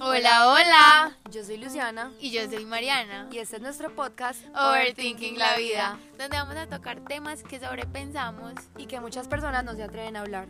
Hola, hola. Yo soy Luciana Y yo soy Mariana. y este es nuestro podcast Overthinking la vida, donde vamos a tocar temas que sobrepensamos. y que muchas personas no se atreven a hablar.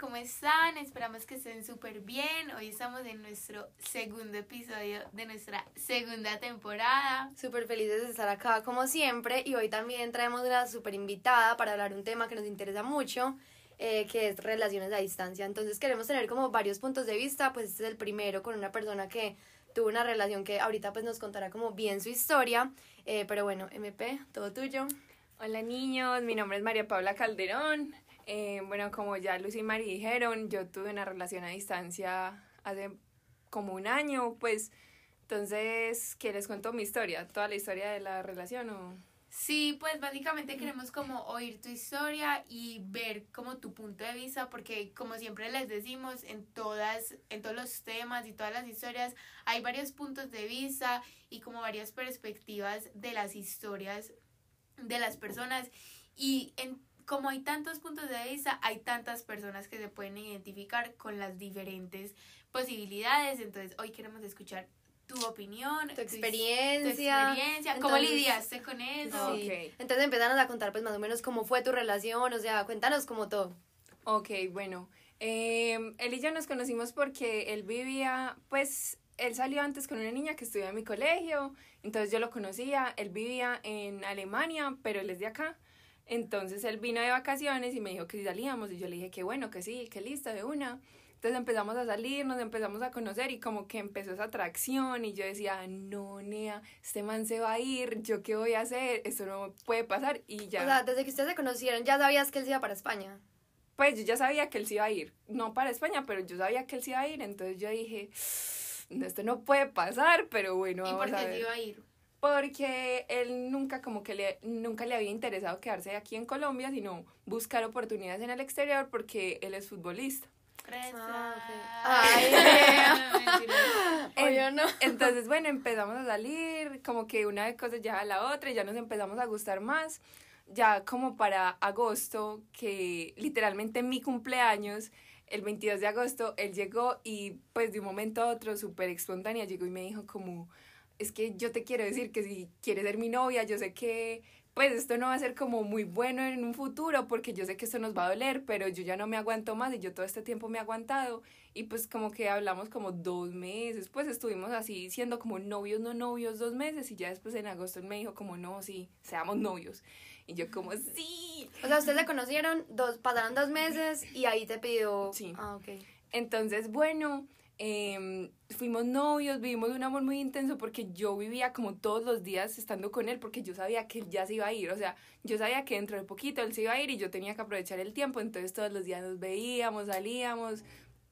¿Cómo están? Esperamos que estén súper bien. Hoy estamos en nuestro segundo episodio de nuestra segunda temporada. Súper felices de estar acá como siempre y hoy también traemos una súper invitada para hablar un tema que nos interesa mucho, eh, que es relaciones a distancia. Entonces queremos tener como varios puntos de vista, pues este es el primero con una persona que tuvo una relación que ahorita pues nos contará como bien su historia, Eh, pero bueno, MP, todo tuyo. Hola niños, mi nombre es María Paula Calderón. Eh, bueno, como ya Lucy y Mari dijeron, yo tuve una relación a distancia hace como un año, pues entonces, ¿qué les cuento mi historia? ¿Toda la historia de la relación o...? Sí, pues básicamente queremos como oír tu historia y ver como tu punto de vista, porque como siempre les decimos, en todas, en todos los temas y todas las historias hay varios puntos de vista y como varias perspectivas de las historias de las personas y en como hay tantos puntos de vista, hay tantas personas que se pueden identificar con las diferentes posibilidades. Entonces, hoy queremos escuchar tu opinión, Tu experiencia. tu experiencia, cómo Entonces- lidiaste con eso. Sí. Entonces empezanos a contar pues más o menos cómo fue tu relación, o sea, cuéntanos como todo. Ok, bueno. Eh, él y yo nos conocimos porque él vivía, pues, él salió antes con una niña que estudiaba en mi colegio, entonces yo lo conocía, él vivía en Alemania, pero él es de acá. Entonces él vino de vacaciones y me dijo que si salíamos y yo le dije que bueno, que sí, que listo, de una. Entonces empezamos a salir, nos empezamos a conocer y como que empezó esa atracción y yo decía, no, Nea, este man se va a ir, ¿yo qué voy a hacer? Eso no puede pasar y ya. O sea, desde que ustedes se conocieron, ya sabías que él se iba para España. Pues yo ya sabía que él se iba a ir, no para España, pero yo sabía que él se iba a ir, entonces yo dije, "No, esto no puede pasar, pero bueno, ¿Y vamos por a qué ver. se iba a ir? Porque él nunca como que le, nunca le había interesado quedarse aquí en Colombia, sino buscar oportunidades en el exterior porque él es futbolista. Ah. Mentira. En- Obvio no. Entonces, bueno, empezamos a salir, como que una cosa ya a la otra, y ya nos empezamos a gustar más. Ya como para agosto, que literalmente mi cumpleaños, el 22 de agosto, él llegó y pues de un momento a otro, súper espontánea, llegó y me dijo como, es que yo te quiero decir que si quieres ser mi novia, yo sé que pues esto no va a ser como muy bueno en un futuro porque yo sé que esto nos va a doler, pero yo ya no me aguanto más y yo todo este tiempo me he aguantado y pues como que hablamos como dos meses, pues estuvimos así siendo como novios, no novios, dos meses y ya después en agosto él me dijo como no, sí, seamos novios y yo como sí. O sea, ustedes se conocieron, dos, pasaron dos meses y ahí te pidió... Sí. Ah, ok. Entonces, bueno, em, fuimos novios, vivimos un amor muy intenso porque yo vivía como todos los días estando con él porque yo sabía que él ya se iba a ir, o sea, yo sabía que dentro de poquito él se iba a ir y yo tenía que aprovechar el tiempo, entonces todos los días nos veíamos, salíamos,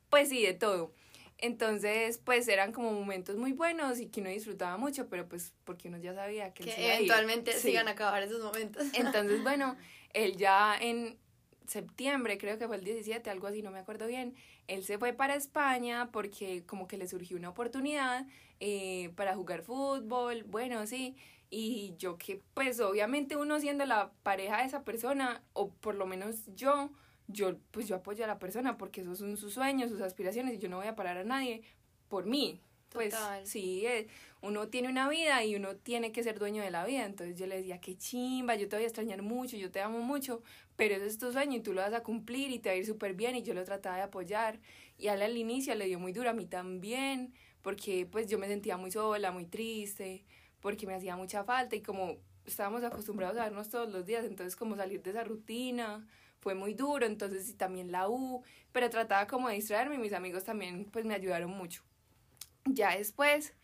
pues sí, de todo. Entonces, pues eran como momentos muy buenos y que uno disfrutaba mucho, pero pues porque uno ya sabía que él se iba a ir. eventualmente Sí. sigan a acabar esos momentos. Entonces, bueno, él ya en septiembre, creo que fue el 17, algo así, no me acuerdo bien, él se fue para España porque como que le surgió una oportunidad eh, para jugar fútbol, bueno, sí, y yo que pues obviamente uno siendo la pareja de esa persona, o por lo menos yo, yo pues yo apoyo a la persona porque esos son sus sueños, sus aspiraciones y yo no voy a parar a nadie por mí. Pues Total. sí, eh, uno tiene una vida y uno tiene que ser dueño de la vida. Entonces yo le decía, qué chimba, yo te voy a extrañar mucho, yo te amo mucho, pero ese es tu sueño y tú lo vas a cumplir y te va a ir súper bien. Y yo lo trataba de apoyar. Y a al inicio le dio muy duro, a mí también, porque pues yo me sentía muy sola, muy triste, porque me hacía mucha falta y como estábamos acostumbrados a vernos todos los días, entonces como salir de esa rutina fue muy duro, entonces y también la U, pero trataba como de distraerme y mis amigos también pues me ayudaron mucho. Ya después,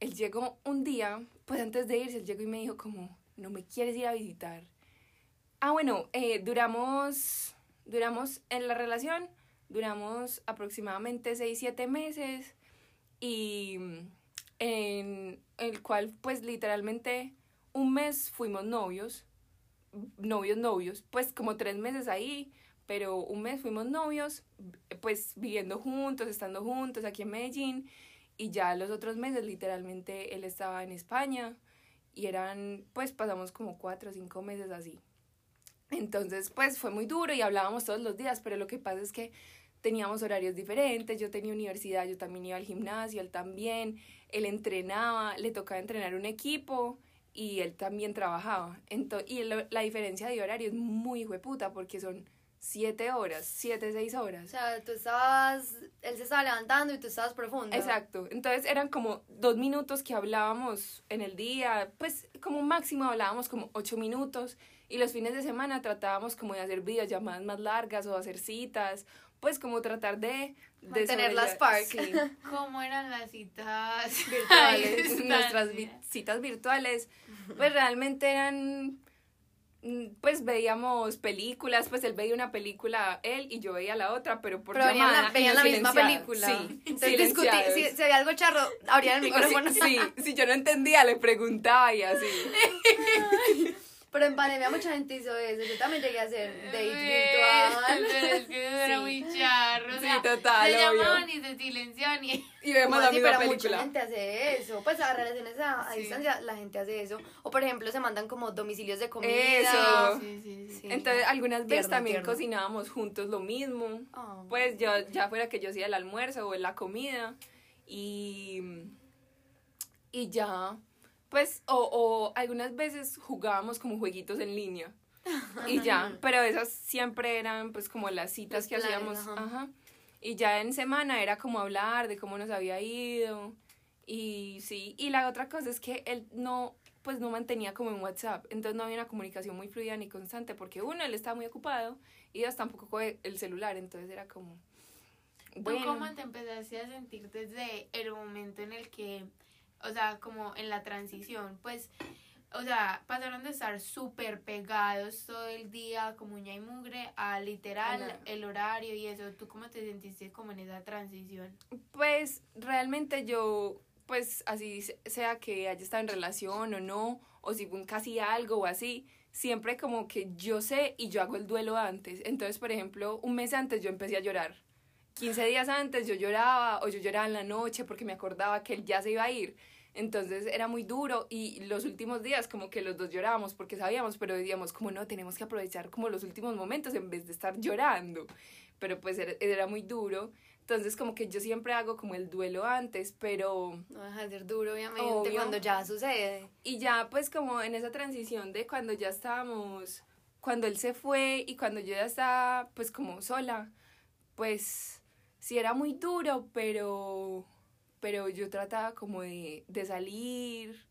él llegó un día, pues antes de irse, él llegó y me dijo como, no me quieres ir a visitar. Ah, bueno, eh, duramos, duramos en la relación, duramos aproximadamente 6, 7 meses y mm, en el cual pues literalmente un mes fuimos novios, novios, novios, pues como tres meses ahí, pero un mes fuimos novios, pues viviendo juntos, estando juntos aquí en Medellín, y ya los otros meses literalmente él estaba en España y eran, pues pasamos como cuatro o cinco meses así. Entonces, pues fue muy duro y hablábamos todos los días, pero lo que pasa es que teníamos horarios diferentes, yo tenía universidad, yo también iba al gimnasio, él también, él entrenaba, le tocaba entrenar un equipo y él también trabajaba. Entonces, y la diferencia de horario es muy hueputa porque son siete horas, siete, seis horas. O sea, tú estabas, él se estaba levantando y tú estabas profundo. Exacto. Entonces eran como dos minutos que hablábamos en el día, pues como máximo hablábamos como ocho minutos y los fines de semana tratábamos como de hacer videollamadas más largas o hacer citas, pues como tratar de... de Tener las spark. Sí. ¿Cómo eran las citas virtuales? Nuestras citas virtuales, pues realmente eran pues veíamos películas, pues él veía una película, él y yo veía la otra, pero por pero llamada. Veían la, misma película. Sí, Entonces discutí, si, si, había algo charro, abrían el micrófono. Sí, si yo no entendía, le preguntaba y así. Pero en pandemia mucha gente hizo eso. Yo también llegué a hacer date virtual. es que era muy charro. sí, total. Se llamaban y se silenciaban y. Y vemos la misma película. Mucha gente hace eso. Pues a relaciones a, distancia la gente hace eso. O por ejemplo se mandan como domicilios de comida. Eso. Sí, sí, sí. Entonces algunas veces también cocinábamos juntos lo mismo. Oh. Pues yo, ya fuera que yo hacía el almuerzo o la comida. Y. Y ya pues, o, o algunas veces jugábamos como jueguitos en línea. y ya, pero esas siempre eran pues como las citas que hacíamos. Ajá. Y ya en semana era como hablar de cómo nos había ido. Y sí, y la otra cosa es que él no, pues no mantenía como en WhatsApp, entonces no había una comunicación muy fluida ni constante, porque uno, él estaba muy ocupado y dos, tampoco con el celular, entonces era como... Bueno. ¿Tú cómo te empezaste a sentir desde el momento en el que o sea, como en la transición, pues, o sea, pasaron de estar súper pegados todo el día como uña y mugre a literal el horario y eso. ¿Tú cómo te sentiste como en esa transición? Pues realmente yo, pues así sea que haya estado en relación o no, o si fue casi algo o así, siempre como que yo sé y yo hago el duelo antes. Entonces, por ejemplo, un mes antes yo empecé a llorar. 15 días antes yo lloraba o yo lloraba en la noche porque me acordaba que él ya se iba a ir. Entonces era muy duro y los últimos días como que los dos llorábamos porque sabíamos, pero decíamos como no, tenemos que aprovechar como los últimos momentos en vez de estar llorando. Pero pues era, muy duro. Entonces como que yo siempre hago como el duelo antes, pero... No deja de ser duro obviamente cuando ya sucede. Y ya pues como en esa transición de cuando ya estábamos, cuando él se fue y cuando yo ya estaba pues como sola, pues sí era muy duro, pero pero yo trataba como de, de salir,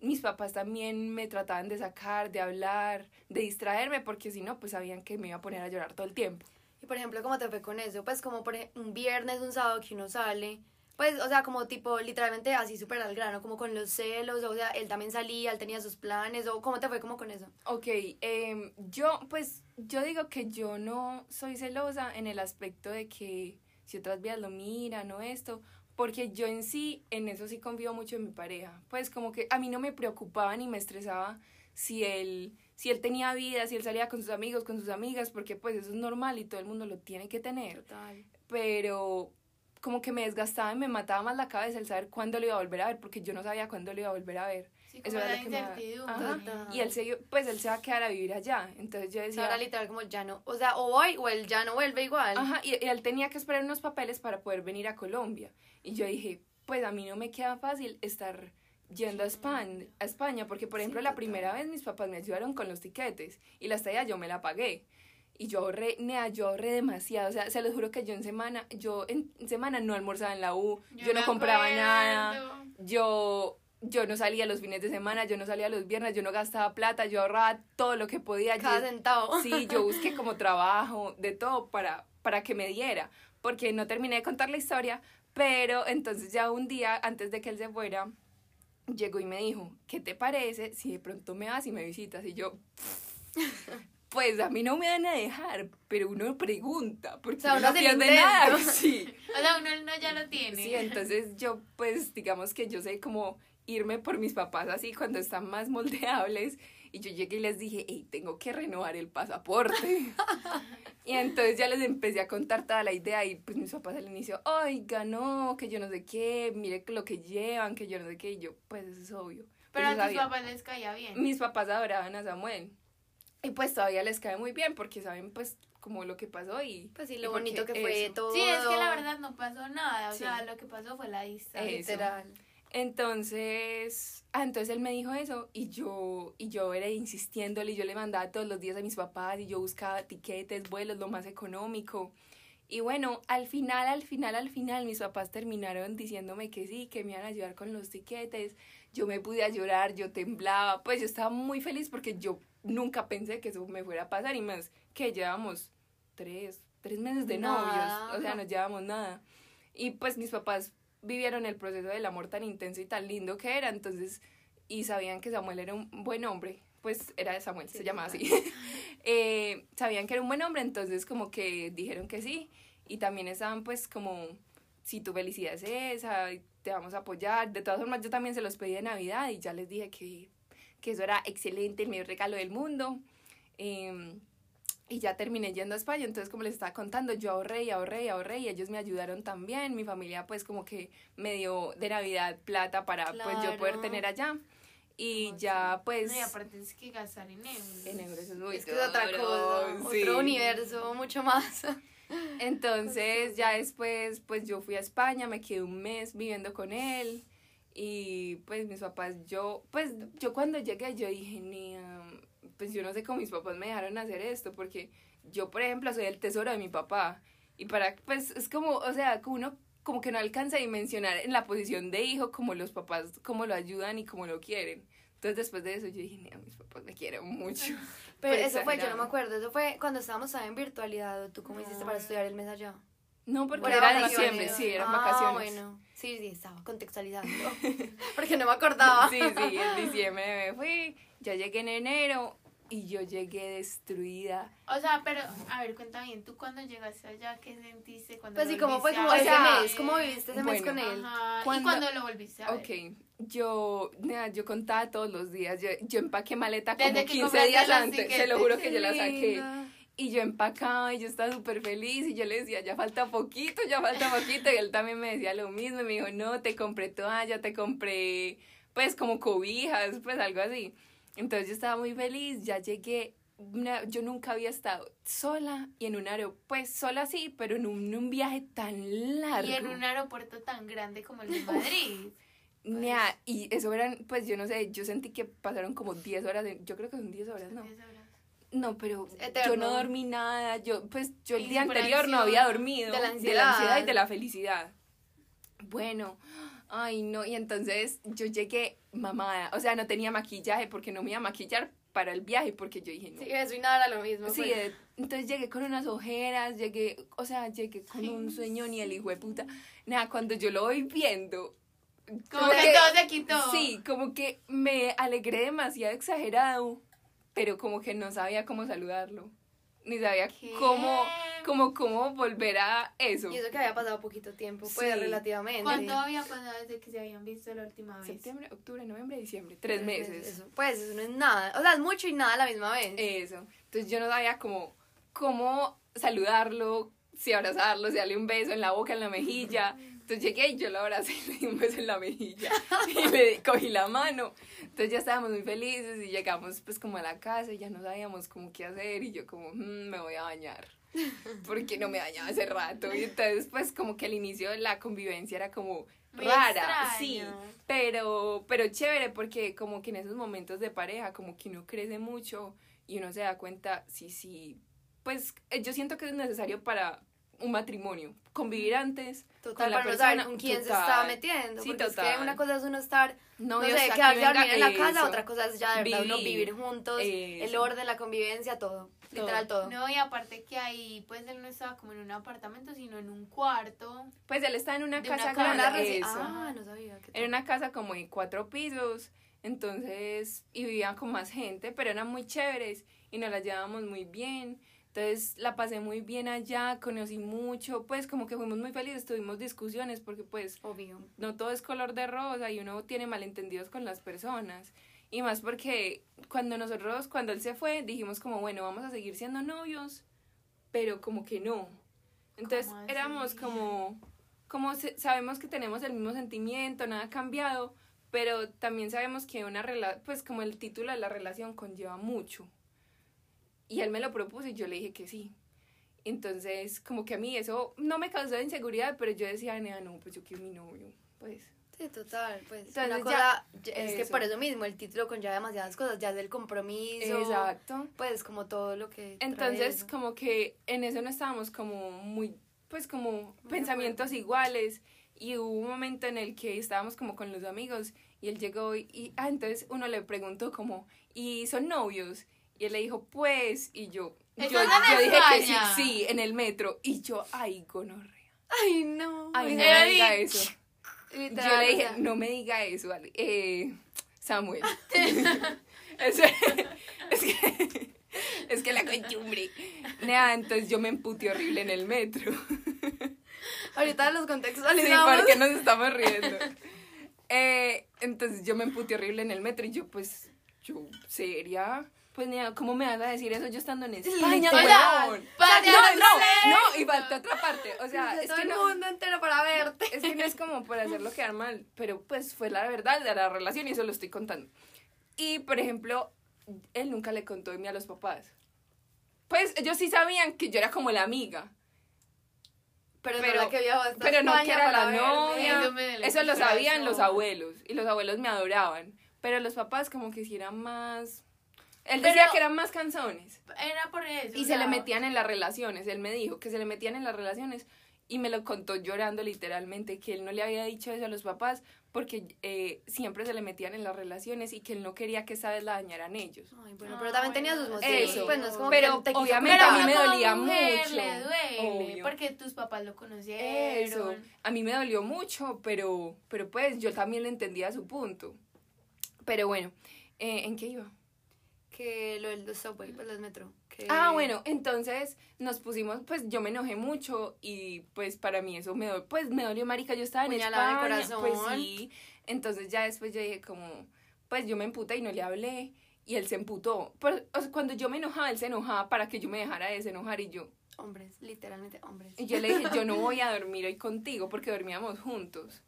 mis papás también me trataban de sacar, de hablar, de distraerme, porque si no, pues sabían que me iba a poner a llorar todo el tiempo. Y por ejemplo, ¿cómo te fue con eso? Pues como por un viernes, un sábado que uno sale, pues, o sea, como tipo, literalmente así súper al grano, como con los celos, o sea, él también salía, él tenía sus planes, o ¿cómo te fue como con eso? Ok, eh, yo, pues, yo digo que yo no soy celosa en el aspecto de que si otras vías lo miran o esto, porque yo en sí, en eso sí confío mucho en mi pareja. Pues como que a mí no me preocupaba ni me estresaba si él, si él tenía vida, si él salía con sus amigos, con sus amigas, porque pues eso es normal y todo el mundo lo tiene que tener. Total. Pero como que me desgastaba y me mataba más la cabeza el saber cuándo lo iba a volver a ver, porque yo no sabía cuándo lo iba a volver a ver. Eso era lo que me Y él se, pues él se va a quedar a vivir allá. Entonces yo decía. Ahora literal como ya no, o sea, o voy o él ya no vuelve igual. Ajá, y, y él tenía que esperar unos papeles para poder venir a Colombia. Y yo dije, pues a mí no me queda fácil estar yendo a España, a España porque por ejemplo la primera vez mis papás me ayudaron con los tiquetes y la estadía yo me la pagué. Y yo ahorré, nea, yo ahorré demasiado, o sea, se los juro que yo en semana, yo en semana no almorzaba en la U, yo, no compraba nada, yo yo no salía los fines de semana, yo no salía los viernes, yo no gastaba plata, yo ahorraba todo lo que podía. Cada centavo. Sí, yo busqué como trabajo, de todo para, para que me diera, porque no terminé de contar la historia, pero entonces ya un día antes de que él se fuera, llegó y me dijo, ¿qué te parece si de pronto me vas y me visitas? Y yo, pues a mí no me van a dejar, pero uno pregunta, porque o sea, uno no pierde nada. Sí. O sea, uno no ya lo tiene. Sí, entonces yo pues digamos que yo sé cómo irme por mis papás así cuando están más moldeables y yo llegué y les dije, hey, tengo que renovar el pasaporte. y entonces ya les empecé a contar toda la idea y pues mis papás al inicio, oiga, no, que yo no sé qué, mire lo que llevan, que yo no sé qué, y yo, pues eso es obvio. Pero a yo tus papás les caía bien. Mis papás adoraban a Samuel. Y pues todavía les cae muy bien porque saben pues como lo que pasó y... Pues sí, y lo bonito que fue eso. todo. Sí, es que la verdad no pasó nada. O Sí. sea, lo que pasó fue la distancia. Literal. Entonces, ah, entonces él me dijo eso y yo, y yo era insistiéndole y yo le mandaba todos los días a mis papás y yo buscaba tiquetes, vuelos, lo más económico. Y bueno, al final, al final, al final, mis papás terminaron diciéndome que sí, que me iban a ayudar con los tiquetes. Yo me pude a llorar, yo temblaba, pues yo estaba muy feliz porque yo nunca pensé que eso me fuera a pasar y más que llevamos tres, tres meses de novios, Nada. o sea, no llevamos nada. Y pues mis papás vivieron el proceso del amor tan intenso y tan lindo que era, entonces, y sabían que Samuel era un buen hombre, pues era Samuel, Sí, se llamaba así. Eh, sabían que era un buen hombre, entonces como que dijeron que sí, y también estaban pues como, si tu felicidad es esa, te vamos a apoyar, de todas formas yo también se los pedí de Navidad y ya les dije que, que eso era excelente, el mejor regalo del mundo. Em, y ya terminé yendo a España, entonces como les estaba contando, yo ahorré y ahorré y ahorré y ellos me ayudaron también, mi familia pues como que me dio de Navidad plata para pues yo poder tener allá y No, ya sí. pues No, y aparte es que gastar en euros. en euros es muy Es que es otra cosa, sí. otro universo, mucho más. Entonces ya después pues yo fui a España, me quedé un mes viviendo con él y pues mis papás, yo pues yo cuando llegué yo dije, ni, um, pues yo no sé cómo mis papás me dejaron hacer esto porque yo por ejemplo soy el tesoro de mi papá y para pues es como, o sea, como uno como que no alcanza a dimensionar en la posición de hijo como los papás, cómo lo ayudan y cómo lo quieren. Entonces después de eso yo dije, "Nea, mis papás me quieren mucho. Pero Fue eso fue, yo no me acuerdo, eso fue cuando estábamos en virtualidad, ¿o ¿tú cómo hiciste para estudiar el mes allá? No, porque Bueno, era diciembre, sí, eran ah, vacaciones. bueno, sí, sí, estaba contextualizando, porque no me acordaba. Sí, sí, en diciembre me fui, ya llegué en enero y yo llegué destruida. O sea, pero, a ver, cuenta bien, ¿tú cuando llegaste allá, qué sentiste cuando Pues sí, ¿cómo fue como ese mes? ¿Cómo viviste ese mes con él? Ajá, ¿Y Cuando- lo volviste a ver? Ok, yo, nada, yo contaba todos los días, yo, yo empaqué maleta como Desde que 15 compraste días antes, se lo juro que yo la saqué. Y yo empacaba y yo estaba súper feliz y yo le decía, ya falta poquito, ya falta poquito. Y él también me decía lo mismo y me dijo, no, te compré toalla, te compré pues como cobijas, pues algo así. Entonces yo estaba muy feliz, ya llegué, una- yo nunca había estado sola y en un aeropuerto, pues sola sí, pero en un, un viaje tan largo. Y en un aeropuerto tan grande como el de Madrid. Nea, y eso eran, pues yo no sé, yo sentí que pasaron como 10 horas, de- yo creo que son 10 horas, ¿no? Diez horas. No, pero Eterno. yo no dormí nada, yo pues yo el día anterior no había dormido De la de ansiedad. la ansiedad y de la felicidad. Bueno, ay no, y entonces yo llegué mamada, o sea, no tenía maquillaje porque no me iba a maquillar para el viaje porque yo dije, no. Sí, eso y nada era lo mismo. Sí, pues. eh, entonces llegué con unas ojeras, llegué, o sea, llegué con un sueño ni el hijo de puta. Nada, cuando yo lo voy viendo, Como que todo se quitó. Sí, como que me alegré demasiado exagerado, pero como que no sabía cómo saludarlo. Ni sabía ¿Qué? cómo, cómo, cómo volver a eso. Y eso que había pasado poquito tiempo, pues Sí. relativamente. ¿Cuánto había pasado desde que se habían visto la última vez? Septiembre, octubre, noviembre, diciembre. Tres meses. Eso, pues eso no es nada. O sea, es mucho y nada a la misma vez. Eso. Entonces yo no sabía cómo, cómo saludarlo, si abrazarlo, si darle un beso en la boca, en la mejilla. Entonces llegué y yo lo abracé y le di un beso en la mejilla y le cogí la mano. Entonces ya estábamos muy felices y llegamos pues como a la casa y ya no sabíamos cómo qué hacer y yo como, "Mm, me voy a bañar. Porque no me bañaba hace rato. Y entonces pues como que al inicio de la convivencia era como Muy rara, sí, pero, pero chévere porque como que en esos momentos de pareja como que uno crece mucho y uno se da cuenta, sí, sí, pues eh, yo siento que es necesario para un matrimonio, convivir antes, Total, con la para no saber persona, con quién se total. está metiendo. Sí, porque es que total. una cosa es uno estar, no, Novios, sé, quedarse a venga dormir en la casa, eso. otra cosa es ya de verdad uno Vivir. vivir juntos, el Eso. orden, la convivencia, todo. Literal todo. No, y aparte que ahí, pues él no estaba como en un apartamento, sino en un cuarto. Pues él está en una casa resi- eso. Ah, no sabía. que Era una casa como de cuatro pisos, entonces, y vivían con más gente, pero eran muy chéveres y nos las llevábamos muy bien. Entonces la pasé muy bien allá, conocí mucho, pues como que fuimos muy felices, tuvimos discusiones porque pues Obvio. no todo es color de rosa y uno tiene malentendidos con las personas. Y más porque cuando nosotros, cuando él se fue, dijimos como, bueno, vamos a seguir siendo novios, pero como que no. Entonces éramos como, como se- sabemos que tenemos el mismo sentimiento, nada ha cambiado, pero también sabemos que una relación, pues como el título de la relación conlleva mucho. Y él me lo propuso y yo le dije que sí. Entonces, como que a mí eso no me causó inseguridad, pero yo decía, no, pues yo quiero mi novio, pues. Sí, total, pues Entonces, una ya- cosa, es que eso. por eso mismo el título conlleva demasiadas cosas, ya es el compromiso, Exacto. pues como todo lo que trae Entonces, eso. como que en eso no estábamos como muy, pues como de pensamientos acuerdo. iguales. Y hubo un momento en el que estábamos como con los amigos y él llegó y, y- ah, entonces uno le preguntó como, ¿y son novios? Y él le dijo, pues, y yo, yo, ¿Eso es en yo dije que sí, sí, en el metro. Y yo, ay, gonorrea. Ay, no. Ay, no me diga di- eso. Yo le dije, no me diga eso, Ale. Eh, Samuel. es, es que, es que la costumbre. Nada, entonces yo me emputé horrible en el metro. Ahorita los contextos Sí, porque nos estamos riendo. Eh, entonces yo me emputé horrible en el metro y yo, pues, yo, seria. Pues, nea, ¿cómo me vas a decir eso yo estando en España, weón? Para No, no no, no, y falta otra parte. O sea, es todo que el no, mundo entero para verte. es que no es como por hacerlo quedar mal, pero pues fue la verdad de la relación y eso lo estoy contando. Y por ejemplo, él nunca le contó de mí a los papás. Pues ellos sí sabían que yo era como la amiga, Pero, no pero- la que hasta pero no que era la verme. novia. Eso lo sabían los abuelos y los abuelos me adoraban, pero los papás como que sí eran más... Él Pero- decía que eran más canzones Era por eso. y o se le metían en las relaciones. Él me dijo que se le metían en las relaciones y me lo contó llorando literalmente, que él no le había dicho eso a los papás porque eh, siempre se le metían en las relaciones y que él no quería que esa vez la dañaran ellos. Ay, bueno, pero también tenía sus motivos. Eso. Pues no es como Pero que te quiso obviamente Pero a mí me dolía mucho. Le duele, Obvio. porque tus papás lo conocieron. Eso, a mí me dolió mucho, pero, pero pues yo también le entendía su punto. Pero bueno, eh, ¿en qué iba? Que lo del subway, pues los metro. Que... Ah, bueno, entonces nos pusimos, pues yo me enojé mucho y pues para mí eso me dolió, pues me dolió marica, yo estaba en España, corazón. pues sí, entonces ya después yo dije como, pues yo me emputé y no le hablé y él se emputó, Pero, o sea, cuando yo me enojaba, él se enojaba para que yo me dejara de desenojar y yo, Hombres, literalmente hombres. y yo le dije, yo no voy a dormir hoy contigo porque dormíamos juntos.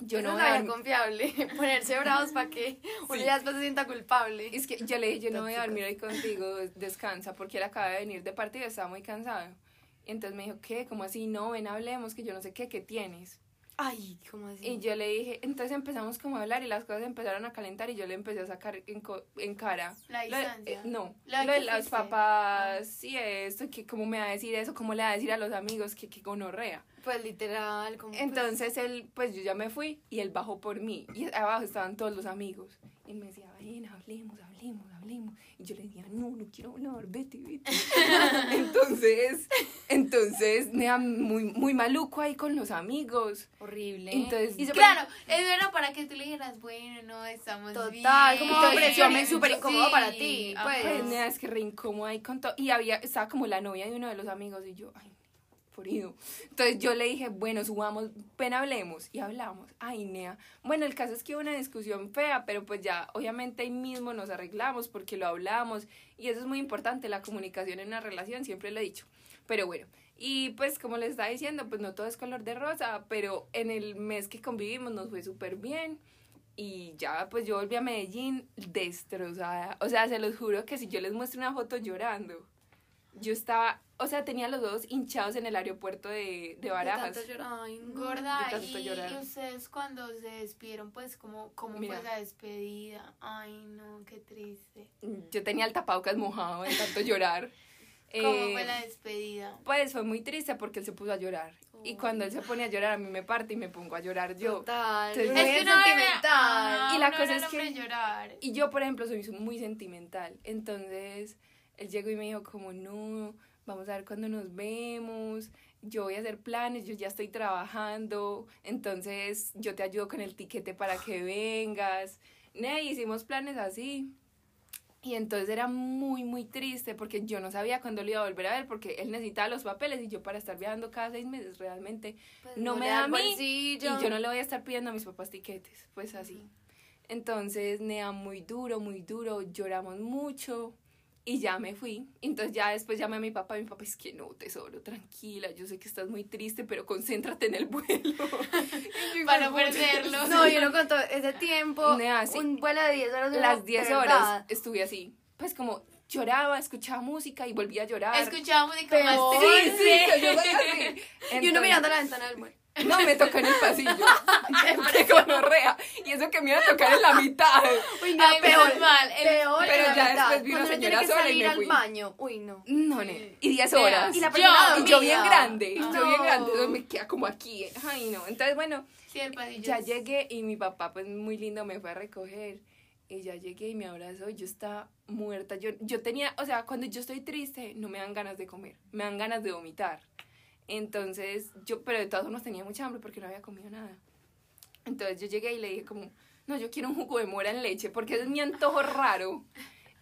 Yo Eso no voy a la dormir- confiable. Ponerse bravos para que uno Sí. ya después se sienta culpable. Es que yo le dije, yo no voy a dormir hoy contigo, descansa, porque él acaba de venir de partido, estaba muy cansado. Y entonces me dijo, ¿qué? ¿Cómo así? No, ven, hablemos, que yo no sé qué, ¿qué tienes? Ay, ¿cómo así? Y yo le dije, entonces empezamos como a hablar y las cosas empezaron a calentar y yo le empecé a sacar en, co- en cara. La Lo de- distancia. eh, no, Lo de lo de que los fuiste. papás y esto, que cómo me va a decir eso, cómo le va a decir a los amigos que, que gonorrea. Pues literal, como. pues, Entonces él, pues yo ya me fui y él bajó por mí. Y abajo estaban todos los amigos. Y me decía, ven, hablemos, hablemos, hablemos. Y yo le decía, no, no quiero hablar, vete, vete. entonces, entonces, nea, muy, muy maluco ahí con los amigos. horrible. Entonces, y Claro, eso era para que tú le dijeras, bueno, no, estamos Total, bien. como Entonces, yo me- súper incómodo para ti, pues. Pues, nea, es que re incómodo ahí con todo. Y había, estaba como la novia de uno de los amigos y yo, ay, Entonces yo le dije, bueno, subamos, ven, hablemos. Y hablamos. Ay, nea. Bueno, el caso es que hubo una discusión fea, pero pues ya, obviamente ahí mismo nos arreglamos porque lo hablamos. Y eso es muy importante, la comunicación en una relación, siempre lo he dicho. Pero bueno, y pues como les estaba diciendo, pues no todo es color de rosa, pero en el mes que convivimos nos fue súper bien. Y ya, pues yo volví a Medellín destrozada. O sea, se los juro que si yo les muestro una foto llorando, yo estaba, o sea, tenía los dos hinchados en el aeropuerto de, de De Barajas. tanto llorar, ay, no. Gorda, De tanto y, llorar. y ustedes cuando se despidieron, pues, como cómo Mira. fue la despedida? Ay, no, qué triste. Yo tenía el tapabocas mojado de tanto llorar. ¿Cómo Eh, fue la despedida? Pues fue muy triste porque él se puso a llorar. Y cuando él se pone a llorar, a mí me parte y me pongo a llorar yo. Total. Entonces, Es que debe- sentimental. ah, Y la uno cosa no es que- llorar. Y yo, por ejemplo, soy muy sentimental. Entonces, él llegó y me dijo como, no, vamos a ver cuándo nos vemos, yo voy a hacer planes, yo ya estoy trabajando, entonces yo te ayudo con el tiquete para que vengas. Ne, hicimos planes así. Y entonces era muy, muy triste porque yo no sabía cuándo lo iba a volver a ver porque él necesitaba los papeles y yo para estar viajando cada seis meses realmente Pues, no me le da a mí bolsillo. y yo no le voy a estar pidiendo a mis papás tiquetes, pues así. Entonces, Nea, muy duro, muy duro, lloramos mucho Y ya me fui. Entonces ya después llamé a mi papá. Mi papá es que no, tesoro, tranquila. Yo sé que estás muy triste, pero concéntrate en el vuelo. Para no perderlo. No, yo no cuento ese tiempo. Sí. Un vuelo de 10 horas. Las uno, 10 de horas verdad, estuve así. Pues como lloraba, escuchaba música y volvía a llorar. Escuchaba música Pero- más triste. sí, yo. Y uno mirando la ventana del vuelo. No, me tocó en el pasillo. Qué gonorrea. Y eso que me iba a tocar en la mitad. Uy, no, Ay, peor. menos mal, el- peor Pero ya mitad. después vi una señora sola y me al fui. baño. Uy, no. No, ne. Y 10 Vea, horas. Y la Yo, Y yo bien grande. Yo bien No. grande. Entonces me queda como aquí. Ay, no. Entonces, bueno, Sí, el pasillo ya llegué y mi papá, pues muy lindo, me fue a recoger. Y ya llegué y me abrazó y yo estaba muerta. Yo, yo tenía, o sea, cuando yo estoy triste, no me dan ganas de comer, me dan ganas de vomitar. Entonces, yo, pero de todas formas tenía mucha hambre porque no había comido nada. Entonces yo llegué y le dije como, no, yo quiero un jugo de mora en leche porque ese es mi antojo raro.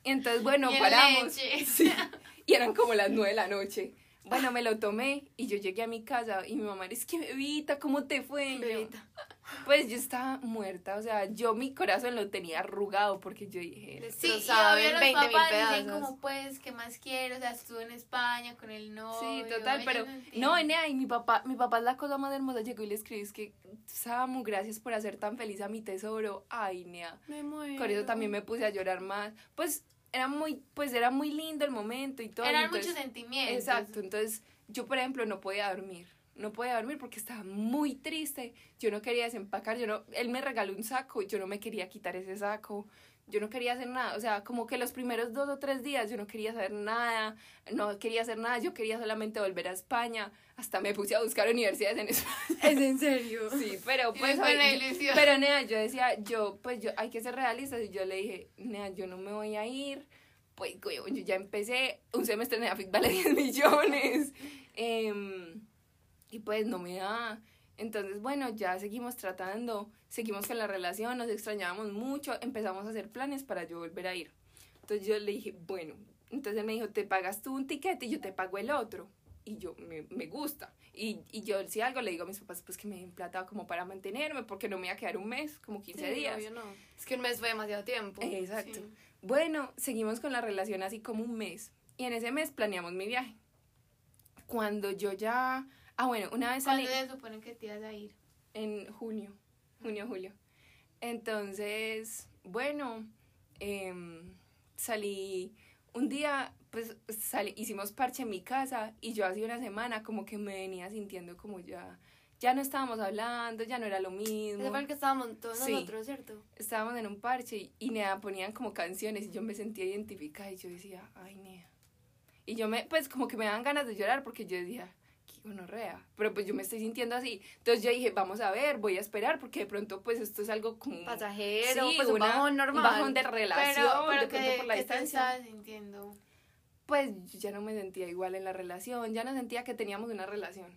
Entonces, bueno, Y paramos. leche. Sí, y eran como las nueve de la noche. Bueno, me lo tomé y yo llegué a mi casa y mi mamá, es que bebita, ¿cómo te fue? Y yo, Bebita. Pues yo estaba muerta, o sea, yo mi corazón lo tenía arrugado porque yo dije, Sí, y Destrozado obvio en los 20 mil papás dicen como pues, ¿qué más quiero? O sea, estuvo en España con el novio. sí, total, pero no, Enea, y mi papá, mi papá es la cosa más hermosa, llegó y le escribí, es que, Samu, gracias por hacer tan feliz a mi tesoro, ay, Nea, Me muero. por eso también me puse a llorar más, pues era muy, pues era muy lindo el momento y todo. Eran entonces- muchos sentimientos. Exacto, entonces yo, por ejemplo, no podía dormir. No podía dormir porque estaba muy triste. Yo no quería desempacar. Yo no, él me regaló un saco y yo no me quería quitar ese saco. Yo no quería hacer nada. O sea, como que los primeros dos o tres días yo no quería hacer nada. No quería hacer nada. Yo quería solamente volver a España. Hasta me puse a buscar universidades en España. ¿Es en serio? Sí, pero pues. hoy- ilusión. pero Nea, yo decía, yo, pues yo, hay que ser realistas. Y yo le dije, Nea, yo no me voy a ir. Pues, yo ya empecé, un semestre en Afit vale 10 millones. Em, y pues no me da. Entonces, bueno, ya seguimos tratando, seguimos con la relación, nos extrañábamos mucho, empezamos a hacer planes para yo volver a ir. Entonces yo le dije, bueno, entonces él me dijo, te pagas tú un tiquete y yo te pago el otro. Y yo, me, me gusta. Y, y yo, si algo, le digo a mis papás, pues que me den plata como para mantenerme, porque no me iba a quedar un mes, como 15 Sí, días. obvio no. Es que un mes fue demasiado tiempo. Exacto. Sí. Bueno, seguimos con la relación así como un mes. Y en ese mes planeamos mi viaje. Cuando yo ya... Ah, bueno, una vez salí ¿Cuándo se supone que te ibas a ir? en junio, junio, julio. Entonces, bueno, em, salí un día, pues salí, hicimos parche en mi casa y yo hace una semana como que me venía sintiendo como ya, ya no estábamos hablando, ya no era lo mismo. Ese fue el que estábamos todos Sí. nosotros, ¿cierto? estábamos en un parche y, y Nea ponían como canciones y yo me sentía identificada y yo decía, ay Nea. Y yo me, pues como que me daban ganas de llorar porque yo decía, qué gonorrea. Pero pues yo me estoy sintiendo así. Entonces yo dije, vamos a ver, voy a esperar porque de pronto pues esto es algo como... Pasajero, Sí, pues un bajón normal. Un bajón de relación, Pero, pero de pronto que, por la ¿qué te distancia. sintiendo? Pues yo ya no me sentía igual en la relación, ya no sentía que teníamos una relación,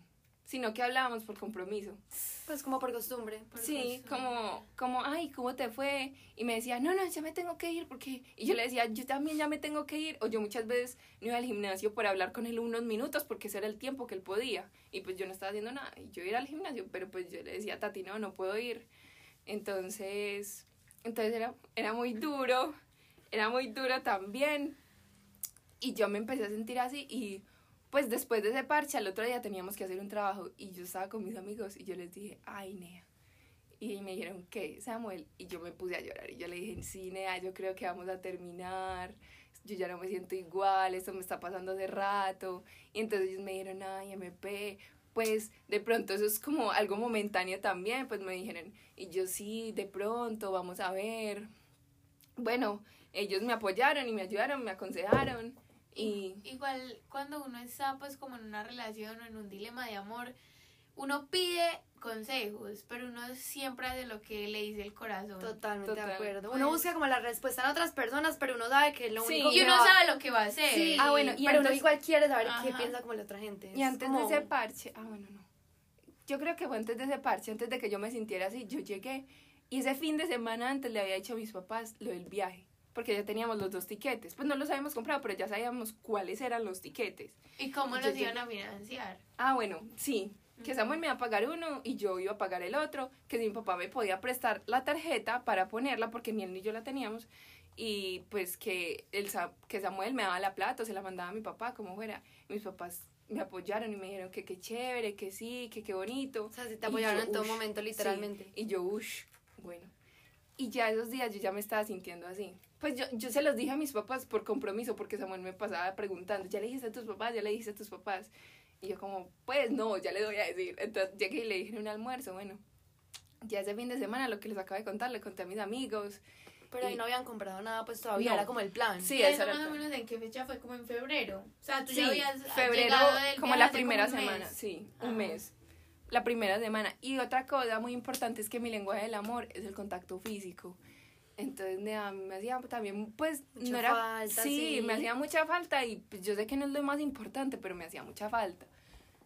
sino que hablábamos por compromiso. Pues como por costumbre. Por Sí, costumbre. como, como, ay, ¿cómo te fue? Y me decía, no, no, ya me tengo que ir porque... Y yo le decía, yo también ya me tengo que ir. O yo muchas veces no iba al gimnasio por hablar con él unos minutos porque ese era el tiempo que él podía. Y pues yo no estaba haciendo nada. Y yo iba al gimnasio, pero pues yo le decía, Tati, no, no puedo ir. Entonces, entonces era, era muy duro, era muy duro también. Y yo me empecé a sentir así y pues después de ese parche al otro día teníamos que hacer un trabajo y yo estaba con mis amigos y yo les dije, ay, Nea. Y me dijeron, ¿qué, Samuel? Y yo me puse a llorar y yo le dije, sí, Nea, yo creo que vamos a terminar. Yo ya no me siento igual, esto me está pasando hace rato. Y entonces ellos me dijeron, ay, MP, pues de pronto eso es como algo momentáneo también, pues me dijeron, y yo sí, de pronto, vamos a ver. Bueno, ellos me apoyaron y me ayudaron, me aconsejaron y Igual cuando uno está pues como en una relación o en un dilema de amor, uno pide consejos, pero uno siempre hace lo que le dice el corazón. Totalmente Total. de acuerdo. Pues- Uno busca como la respuesta en otras personas, pero uno sabe que lo Sí. único Y que uno va- sabe lo que va a hacer. Sí, Ah, bueno, y pero uno igual quiere saber qué piensa como la otra gente. Y Es antes como- de ese parche, ah, bueno, no. Yo creo que fue antes de ese parche, antes de que yo me sintiera así, yo llegué y ese fin de semana antes le había dicho a mis papás lo del viaje, porque ya teníamos los dos tiquetes. Pues no los habíamos comprado, pero ya sabíamos cuáles eran los tiquetes. ¿Y cómo Yo los iban a financiar? Ah, bueno, sí. Que Samuel me iba a pagar uno y yo iba a pagar el otro. Que mi papá me podía prestar la tarjeta para ponerla, porque ni él ni yo la teníamos. y pues que, el, que Samuel me daba la plata o se la mandaba a mi papá, como fuera. mis papás me apoyaron y me dijeron que qué chévere, que sí, que qué bonito. O sea, sí te apoyaron en todo momento, literalmente. y yo, uff, bueno. Y ya esos días yo ya me estaba sintiendo así. Pues yo, yo se los dije a mis papás por compromiso, porque Samuel me pasaba preguntando, ¿ya le dijiste a tus papás? ¿Ya le dijiste a tus papás? Y yo como, pues no, ya le voy a decir. Entonces llegué y le dije en un almuerzo, bueno, ya ese fin de semana lo que les acabo de contar, le conté a mis amigos. Pero ahí no habían comprado nada, pues todavía era como el plan. Sí, eso, más o menos en qué fecha fue, como en febrero. O sea, tú ya habías febrero, como la primera semana, sí, un mes. La primera semana. Y otra cosa muy importante es que mi lenguaje del amor es el contacto físico. Entonces me, me hacía también, pues, no era... Falta, sí, me hacía mucha falta y pues, yo sé que no es lo más importante, pero me hacía mucha falta.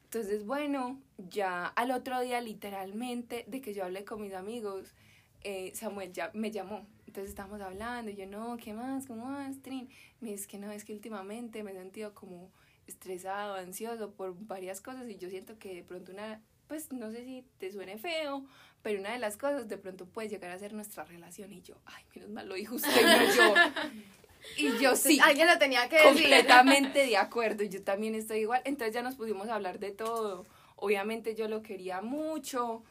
Entonces, bueno, ya al otro día, literalmente, de que yo hablé con mis amigos, eh, Samuel ya me llamó. Entonces estábamos hablando y yo, no, ¿qué más? ¿Cómo vas, Trin? Me dice que no, es que últimamente me he sentido como estresado, ansioso por varias cosas y yo siento que de pronto una, pues no sé si te suene feo, pero una de las cosas de pronto puede llegar a ser nuestra relación y yo, ay, menos mal lo dijo usted, no yo. Y yo sí. Alguien lo tenía que decir. Completamente de acuerdo. Yo también estoy igual. Entonces ya nos pudimos hablar de todo. Obviamente yo lo quería mucho.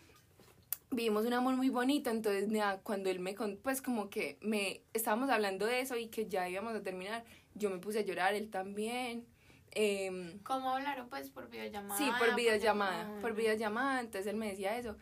Vivimos un amor muy bonito. Entonces, cuando él me pues como que me estábamos hablando de eso y que ya íbamos a terminar, yo me puse a llorar, él también. Eh, ¿Cómo hablaron? Pues por videollamada. Sí, por videollamada. Por, por videollamada. Entonces él me decía eso.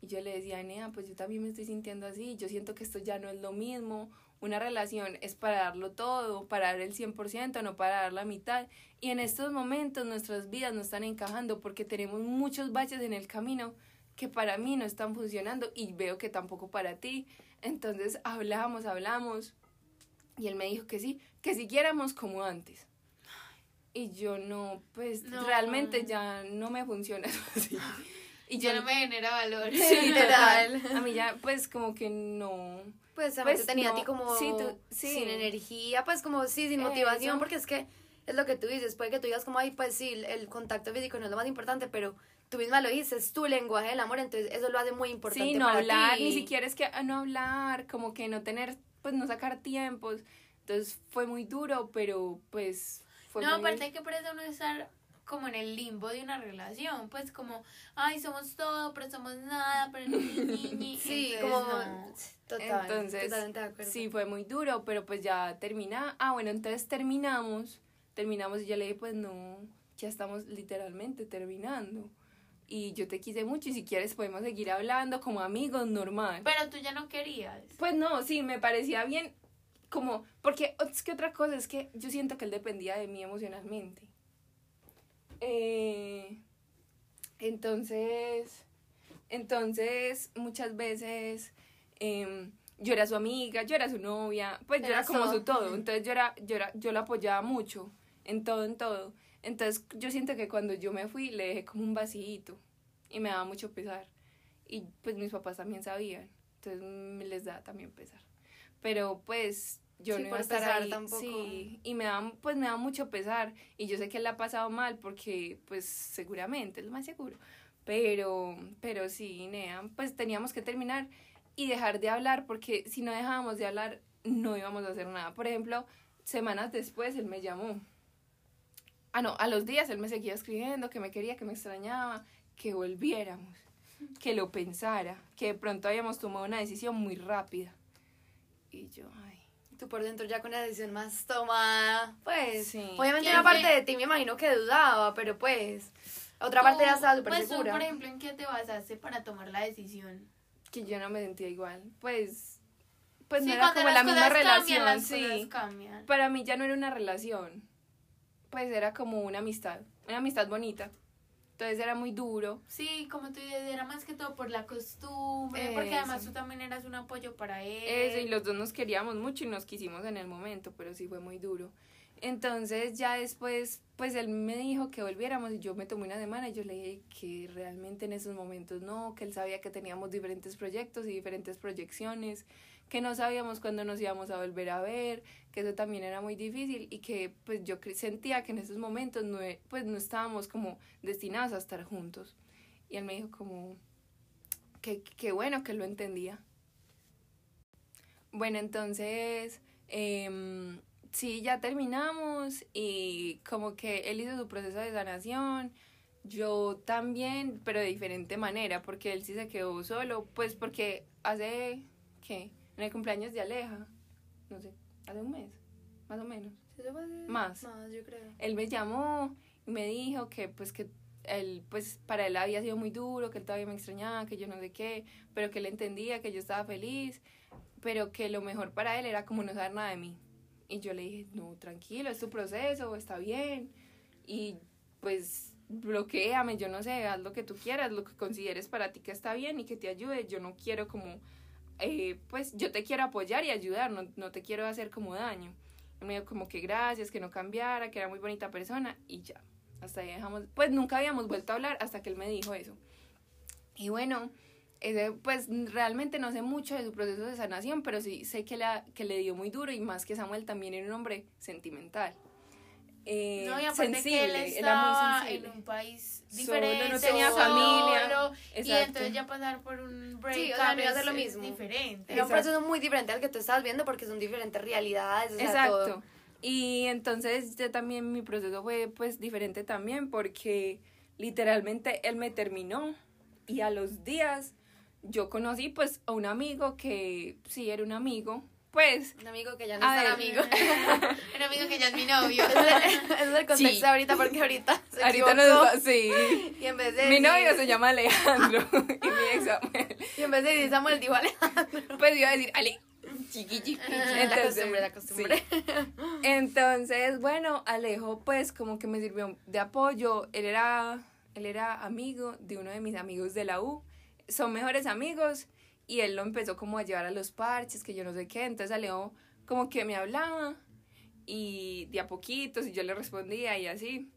Y yo le decía, Nea, pues yo también me estoy sintiendo así. Yo siento que esto ya no es lo mismo una relación es para darlo todo, para dar el 100%, no para dar la mitad. Y en estos momentos nuestras vidas no están encajando porque tenemos muchos baches en el camino que para mí no están funcionando y veo que tampoco para ti. Entonces hablamos, hablamos y él me dijo que sí, que siguiéramos como antes. Y yo no, pues realmente ya no me funciona así. Y ya no me genera valor. Sí, literal. A mí ya, pues como que no. Pues a veces pues, tenía a ti como sin energía, pues como sí, sin motivación, porque es que es lo que tú dices, puede que tú digas como, ay, pues sí, el contacto físico no es lo más importante, pero tú misma lo dices, es tu lenguaje del amor, entonces eso lo hace muy importante sí, no hablar, ni siquiera es que ah, no hablar, como que no tener, pues no sacar tiempos, entonces fue muy duro, pero pues fue No, aparte que por eso no estar como en el limbo de una relación, pues como, ay, somos todo, pero somos nada, pero ni, ni, ni. Sí, como... Total, entonces, sí, fue muy duro, pero pues ya termina. Ah, bueno, entonces terminamos, terminamos y yo le dije, pues no, ya estamos literalmente terminando. Y yo te quise mucho y si quieres podemos seguir hablando como amigos, normal. Pero tú ya no querías. Pues no, sí, me parecía bien, como, porque es que otra cosa es que yo siento que él dependía de mí emocionalmente. Eh, entonces, entonces muchas veces em, yo era su amiga, yo era su novia, pues yo era como su todo, entonces yo era, yo era, yo la apoyaba mucho en todo, en todo. Entonces yo siento que cuando yo me fui le dejé como un vacío y me daba mucho pesar. Y pues mis papás también sabían, entonces me les da también pesar. Pero pues yo no iba a estar ahí. Tampoco. Sí, y me da, pues me da mucho pesar. Y yo sé que él la ha pasado mal porque, pues seguramente, es lo más seguro. Pero, pero sí, Nea, pues teníamos que terminar y dejar de hablar porque si no dejábamos de hablar no íbamos a hacer nada. Por ejemplo, semanas después él me llamó. Ah, no, a los días él me seguía escribiendo que me quería, que me extrañaba, que volviéramos, que lo pensara, que de pronto habíamos tomado una decisión muy rápida. Y yo, ay, tú por dentro ya con la decisión más tomada, pues, sí. obviamente una parte de ti me imagino que dudaba, pero pues, otra parte ya estaba súper pues, segura. por ejemplo, ¿en qué te basaste para tomar la decisión? Que yo no me sentía igual, pues, pues no era como la misma relación, sí. Para mí ya no era una relación, pues era como una amistad, una amistad bonita. Entonces era muy duro. Sí, como tú dices, era más que todo por la costumbre, porque además tú también eras un apoyo para él. Eso, y los dos nos queríamos mucho y nos quisimos en el momento, pero sí fue muy duro. Entonces ya después, pues él me dijo que volviéramos y yo me tomé una semana y yo le dije que realmente en esos momentos no, que él sabía que teníamos diferentes proyectos y diferentes proyecciones, que no sabíamos cuándo nos íbamos a volver a ver, que eso también era muy difícil y que pues yo sentía que en esos momentos no, e, pues no estábamos como destinados a estar juntos. Y él me dijo como que, que bueno que lo entendía. Bueno, entonces Em, sí, ya terminamos y como que él hizo su proceso de sanación, yo también, pero de diferente manera, porque él sí se quedó solo, pues porque hace, ¿qué? En el cumpleaños de Aleja, no sé, hace un mes, más o menos. Más. Más, yo creo. Él me llamó y me dijo que pues que él, pues para él había sido muy duro, que él todavía me extrañaba, que yo no sé qué, pero que él entendía que yo estaba feliz, pero que lo mejor para él era como no saber nada de mí. Y yo le dije, no, tranquilo, es tu proceso, está bien. Y pues bloqueame, yo no sé, haz lo que tú quieras, lo que consideres para ti que está bien y que te ayude. Yo no quiero como, eh, pues yo te quiero apoyar y ayudar, no, no te quiero hacer como daño. Y me dijo como que gracias, que no cambiara, que era muy bonita persona y ya. Hasta ahí dejamos, pues nunca habíamos vuelto a hablar hasta que él me dijo eso. Y bueno, ese, pues realmente no sé mucho de su proceso de sanación, pero sí sé que, la, que le dio muy duro y más que Samuel también era un hombre sentimental. Eh, No, y aparte sensible, que él era muy estaba en un país Solo, diferente, no tenía solo, familia. y entonces ya pasar por un break Sí, o sea, no iba a ser lo mismo. diferente. Era un proceso muy diferente al que tú estabas viendo porque son diferentes realidades, o sea, todo. Exacto. Y entonces yo también mi proceso fue pues diferente también porque literalmente él me terminó y a los días yo conocí pues a un amigo que sí era un amigo, pues Un amigo que ya no es tan amigo. Un amigo que ya es mi novio. Ese es- el contexto Sí. ahorita porque ahorita se ahorita equivocó. nos sí. Y en vez de Mi decir- novio se llama Alejandro y mi ex Samuel. Y en vez de decir Samuel dijo Alejandro. Pues iba a decir Ale, chiqui chiqui. La costumbre, la costumbre. sí. Entonces, bueno, Alejo pues como que me sirvió de apoyo. Él era, él era amigo de uno de mis amigos de la U. Son mejores amigos y él lo empezó como a llevar a los parches, que yo no sé qué. Entonces Alejo como que me hablaba y de a poquitos y yo le respondía y así.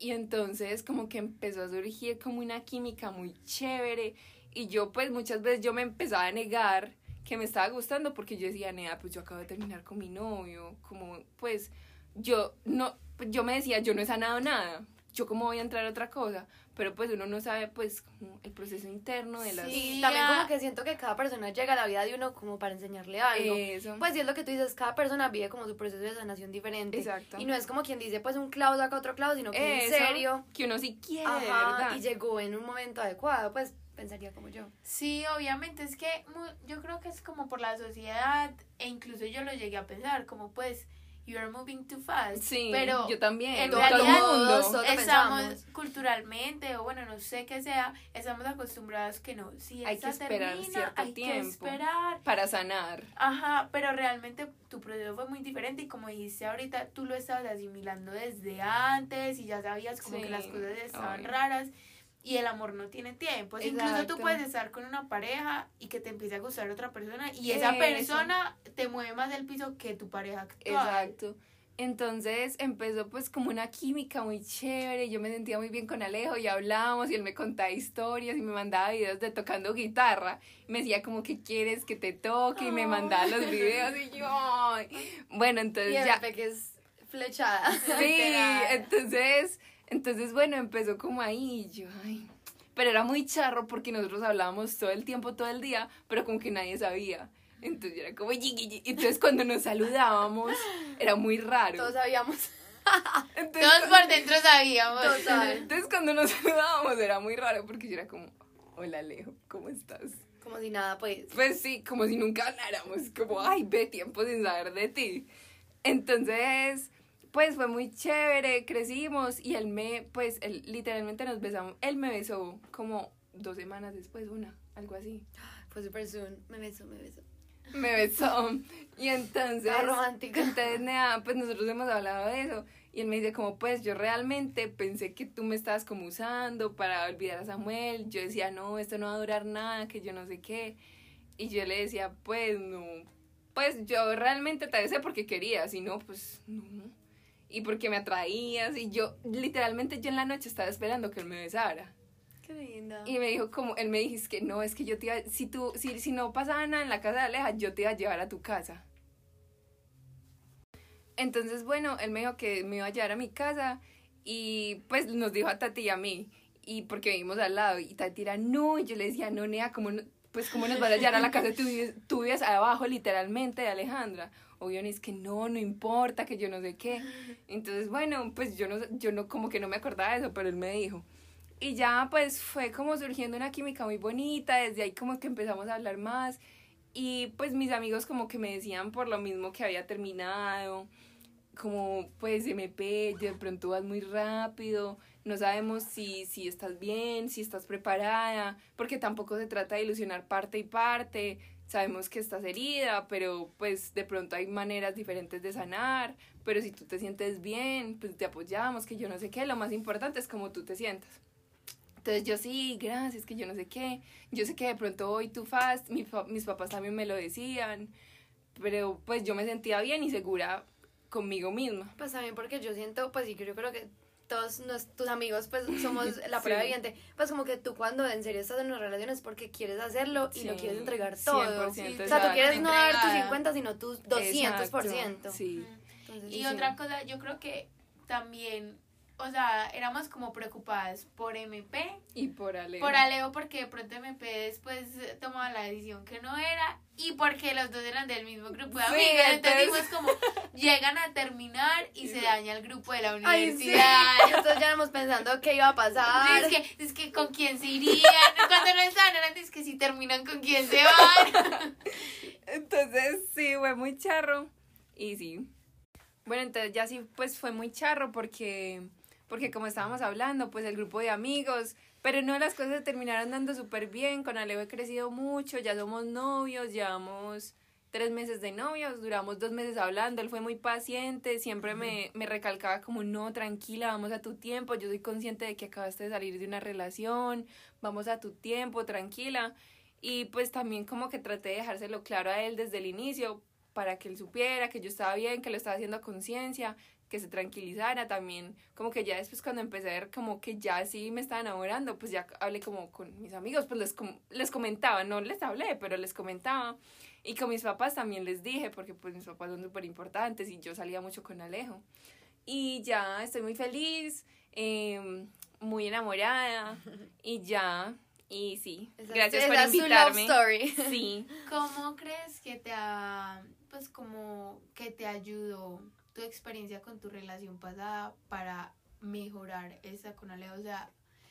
Y entonces como que empezó a surgir como una química muy chévere y yo pues muchas veces yo me empezaba a negar que me estaba gustando porque yo decía, nea, pues yo acabo de terminar con mi novio, como pues yo no, yo me decía, yo no he sanado nada, yo cómo voy a entrar a otra cosa, pero pues uno no sabe pues como el proceso interno de las... Sí. También como que siento que cada persona llega a la vida de uno como para enseñarle algo. Eso. Pues sí es lo que tú dices, cada persona vive como su proceso de sanación diferente. Exacto. Y no es como quien dice pues un clavo saca otro clavo, sino que Eso, en serio. Que uno sí quiere, Ajá, verdad. y llegó en un momento adecuado, pues pensaría como yo. Sí, obviamente es que yo creo que es como por la sociedad e incluso yo lo llegué a pensar como pues you are moving too fast. Sí, pero yo también. en todo el realidad mundo. lo estamos pensamos. culturalmente o bueno no sé qué sea estamos acostumbrados que no si Hay que esperar termina, cierto hay tiempo. que esperar para sanar. Ajá, pero realmente tu proceso fue muy diferente y como dijiste ahorita, tú lo estabas asimilando desde antes y ya sabías como Sí, que las cosas estaban obvio. raras y el amor no tiene tiempo. Incluso tú puedes estar con una pareja y que te empiece a gustar otra persona y esa Eso. persona te mueve más del piso que tu pareja actual. Exacto. Entonces empezó pues como una química muy chévere, yo me sentía muy bien con Alejo y hablábamos y él me contaba historias y me mandaba videos de tocando guitarra. Me decía como que quieres que te toque y me mandaba los videos y yo... Bueno, entonces Y ya... Que es flechada. Sí, Literal. entonces, entonces bueno, empezó como ahí y yo, ay. Pero era muy charro porque nosotros hablábamos todo el tiempo, todo el día, pero como que nadie sabía. Entonces era como, entonces cuando nos saludábamos era muy raro. Todos sabíamos. Entonces, Todos por dentro sabíamos. Total. entonces cuando nos saludábamos era muy raro porque yo era como, hola Alejo, ¿cómo estás? Como si nada, pues. Pues sí, como si nunca habláramos, como, ay, ve tiempo sin saber de ti. Entonces, pues fue muy chévere, crecimos y él me, pues, él, literalmente nos besamos, él me besó como dos semanas después, una, algo así. Fue súper soon. Me besó, me besó. Me besó y entonces... Estaba romántico. Entonces, nada, pues nosotros hemos hablado de eso y él me dice como, pues yo realmente pensé que tú me estabas como usando para olvidar a Samuel. Yo decía, no, esto no va a durar nada, que yo no sé qué. Y yo le decía, pues no, pues yo realmente te besé porque quería, si no, pues no. Y porque me atraías y yo, literalmente yo en la noche estaba esperando que él me besara. Qué linda. Y me dijo como, él me dijo, es que no, es que yo te iba, si tú, si, si no pasaba nada en la casa de Aleja, yo te iba a llevar a tu casa. Entonces, bueno, él me dijo que me iba a llevar a mi casa y pues nos dijo a Tati y a mí, y porque vivimos al lado, y Tati era, no, y yo le decía, no, Nea, como no, pues cómo nos vas a llevar a la casa, tú vives, tú vives abajo literalmente de Alejandra. Obvio, es que no, no importa, que yo no sé qué. Entonces, bueno, pues yo no, yo no, como que no me acordaba de eso, pero él me dijo. Y ya pues fue como surgiendo una química muy bonita, desde ahí como que empezamos a hablar más. Y pues mis amigos como que me decían por lo mismo que había terminado, como pues MP, de pronto vas muy rápido, no sabemos si, si estás bien, si estás preparada, porque tampoco se trata de ilusionar parte y parte, sabemos que estás herida, pero pues de pronto hay maneras diferentes de sanar, pero si tú te sientes bien, pues te apoyamos, que yo no sé qué, lo más importante es cómo tú te sientas. Entonces yo sí, gracias, que yo no sé qué, yo sé que de pronto hoy tú fast, mis, mis papás también me lo decían, pero pues yo me sentía bien y segura conmigo misma. Pues también porque yo siento, pues sí, yo creo que todos tus amigos pues somos la prueba viviente. Pues como que tú cuando en serio estás en una relación es porque quieres hacerlo y no quieres entregar todo. o sea tú quieres no dar tus 50 sino tus 200% sí. y otra cosa yo creo que también o sea, éramos como preocupadas por MP. Y por Aleo. Por Aleo porque de pronto MP después tomaba la decisión que no era y porque los dos eran del mismo grupo de amigas. entonces, como, llegan a terminar y se daña el grupo de la universidad. Nosotros ya éramos pensando qué iba a pasar. es, que, es que con quién se irían. Cuando no estaban, eran es que si terminan con quién se van. entonces, sí, fue muy charro. Y sí. Bueno, entonces ya sí, pues fue muy charro porque porque como estábamos hablando, pues el grupo de amigos, pero no, las cosas terminaron dando súper bien, con Alejo he crecido mucho, ya somos novios, llevamos tres meses de novios, duramos dos meses hablando, él fue muy paciente, siempre me, me recalcaba como, no, tranquila, vamos a tu tiempo, yo soy consciente de que acabaste de salir de una relación, vamos a tu tiempo, tranquila, y pues también como que traté de dejárselo claro a él desde el inicio, para que él supiera que yo estaba bien, que lo estaba haciendo a conciencia, que se tranquilizara también, como que ya después cuando empecé a ver como que ya sí me estaba enamorando, pues ya hablé como con mis amigos, pues les, les comentaba, no les hablé, pero les comentaba. Y con mis papás también les dije, porque pues mis papás son súper importantes y yo salía mucho con Alejo. Y ya estoy muy feliz, em, muy enamorada y ya, y sí, gracias por invitarme. story. Sí. ¿Cómo crees que te ha, pues como que te ayudó tu experiencia con tu relación pasada para mejorar esa con Alejo. O sea,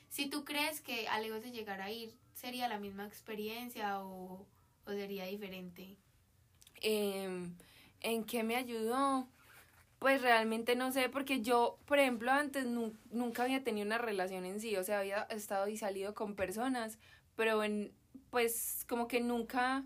si tú crees que Alejo de llegar a ir, ¿sería la misma experiencia o, sería diferente? Em, ¿En qué me ayudó? Pues realmente no sé, porque yo, por ejemplo, antes nunca había tenido una relación en sí, o sea, había estado y salido con personas, pero en, pues como que nunca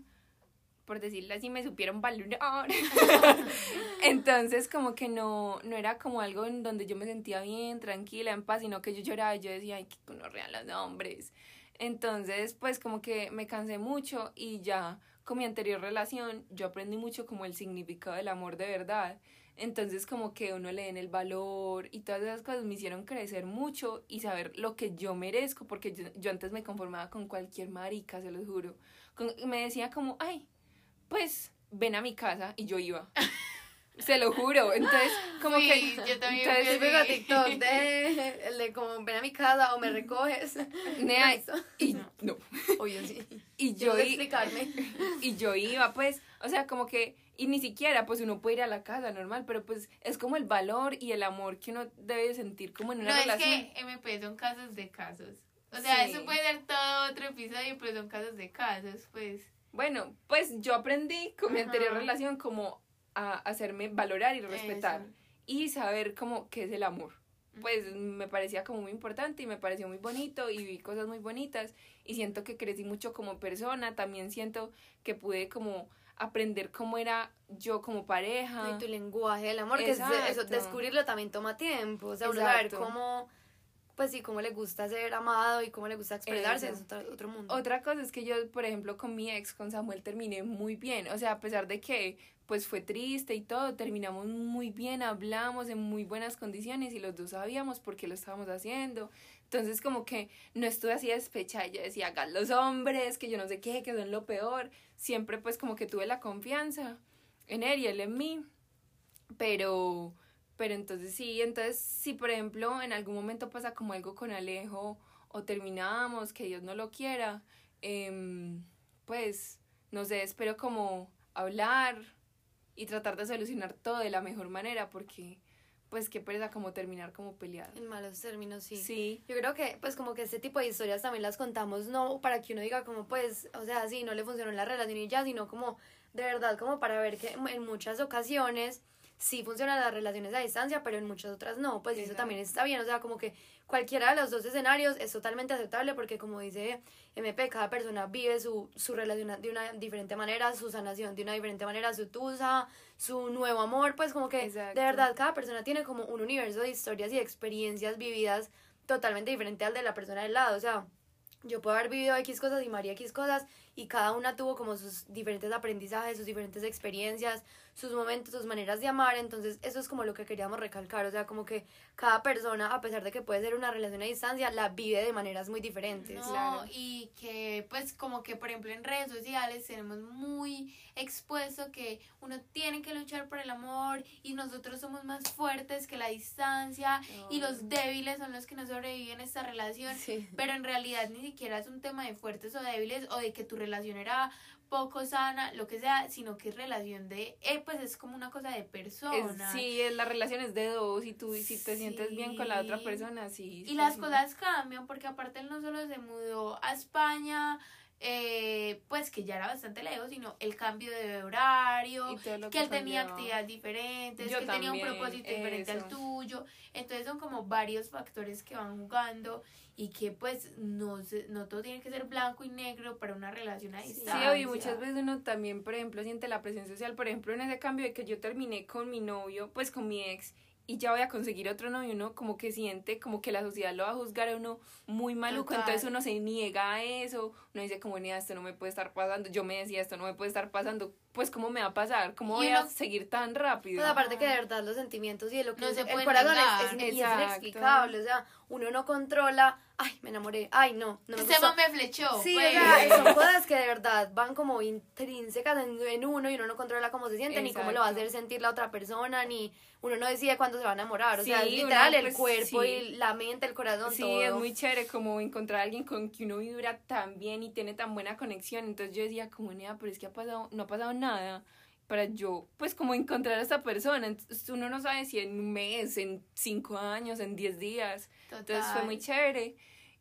por decirlo así, me supieron valorar. Entonces, como que no, no era como algo en donde yo me sentía bien, tranquila, en paz, sino que yo lloraba y yo decía, ay, que no real los hombres. Entonces, pues como que me cansé mucho y ya con mi anterior relación, yo aprendí mucho como el significado del amor de verdad. Entonces, como que uno le den el valor y todas esas cosas me hicieron crecer mucho y saber lo que yo merezco, porque yo, yo antes me conformaba con cualquier marica, se lo juro. me decía como, ay, pues ven a mi casa y yo iba. Se lo juro. Entonces, como que. Yo también entonces, a TikTok de, el de como ven a mi casa o me recoges. Nea, y no. no. Oye, sí. Y yo, explicarme. y yo iba, pues, o sea, como que. Y ni siquiera, pues uno puede ir a la casa normal, pero pues es como el valor y el amor que uno debe sentir como en una no, relación. Es que MP son casos de casos. O sea, eso puede ser todo otro episodio, pero son casos de casos, pues. Bueno, pues yo aprendí con mi anterior relación como a hacerme valorar y respetar y saber como qué es el amor. Pues me parecía como muy importante y me pareció muy bonito y vi cosas muy bonitas y siento que crecí mucho como persona, también siento que pude como aprender cómo era yo como pareja. Y tu lenguaje del amor, que eso, descubrirlo también toma tiempo, o sea, uno saber cómo pues sí, cómo le gusta ser amado y cómo le gusta expresarse, es otro, mundo. Otra cosa es que yo, por ejemplo, con mi ex, con Samuel, terminé muy bien, o sea, a pesar de que pues fue triste y todo, terminamos muy bien, hablamos en muy buenas condiciones y los dos sabíamos por qué lo estábamos haciendo. Entonces como que no estuve así despecha, ella decía, hagan los hombres, que yo no sé qué, que son lo peor. Siempre pues como que tuve la confianza en él y él en mí, pero pero entonces sí, entonces si por ejemplo en algún momento pasa como algo con Alejo o terminamos, que Dios no lo quiera, em, pues, no sé, espero como hablar y tratar de solucionar todo de la mejor manera porque pues qué pereza como terminar como peleado. En malos términos, sí. Sí. Yo creo que, pues, como que este tipo de historias también las contamos, no para que uno diga, como, pues, o sea, sí, no le funcionó la relación y ya, sino como, de verdad, como para ver que en muchas ocasiones sí funcionan las relaciones a distancia, pero en muchas otras no, pues eso también está bien, o sea, como que cualquiera de los dos escenarios es totalmente aceptable porque como dice MP, cada persona vive su, su relación de una diferente manera, su sanación de una diferente manera, su tusa, su nuevo amor, pues como que de verdad cada persona tiene como un universo de historias y experiencias vividas totalmente diferente al de la persona del lado, o sea, yo puedo haber vivido X cosas y María X cosas y cada una tuvo como sus diferentes aprendizajes, sus diferentes experiencias, sus momentos, sus maneras de amar, entonces eso es como lo que queríamos recalcar, o sea, como que cada persona, a pesar de que puede ser una relación a distancia, la vive de maneras muy diferentes. No, y que pues como que por ejemplo en redes sociales tenemos muy expuesto que uno tiene que luchar por el amor y nosotros somos más fuertes que la distancia y los débiles son los que no sobreviven esta relación, pero en realidad ni siquiera es un tema de fuertes o débiles o de que tu relación era poco sana, lo que sea, sino que es relación de, eh, pues es como una cosa de persona. sí, la relación es de dos y tú si te sientes bien con la otra persona, sí. Y las cosas cambian porque aparte él no solo se mudó a España, eh, pues que ya era bastante lejos, sino el cambio de horario, que, él tenía actividades diferentes, que él tenía un propósito diferente al tuyo. Entonces son como varios factores que van jugando y que pues no, no todo tiene que ser blanco y negro para una relación a distancia. Sí, y muchas veces uno también, por ejemplo, siente la presión social, por ejemplo, en ese cambio de que yo terminé con mi novio, pues con mi ex, y ya voy a conseguir otro novio, uno como que siente como que la sociedad lo va a juzgar a uno muy maluco, entonces uno se niega a eso, uno dice como, ni esto no me puede estar pasando, yo me decía, esto no me puede estar pasando, pues cómo me va a pasar, cómo voy a seguir tan rápido. Pues aparte que de verdad los sentimientos y lo que no se el corazón es, es, inexplicable, o sea, uno no controla, ay, me enamoré, ay, no, no me Ese me flechó. Sí, o sea, son cosas que de verdad van como intrínsecas en, uno y uno no controla cómo se siente, ni cómo lo va a hacer sentir la otra persona, ni uno no decide cuándo se va a enamorar, o sea, es literal el pues, cuerpo y la mente, el corazón, sí, es muy chévere como encontrar a alguien con quien uno vibra tan bien y tiene tan buena conexión, entonces yo decía, comunidad, pero es que ha pasado, no ha pasado nada para yo, pues como encontrar a esta persona. Entonces, uno no sabe si en un mes, en cinco años, en diez días. Entonces fue muy chévere.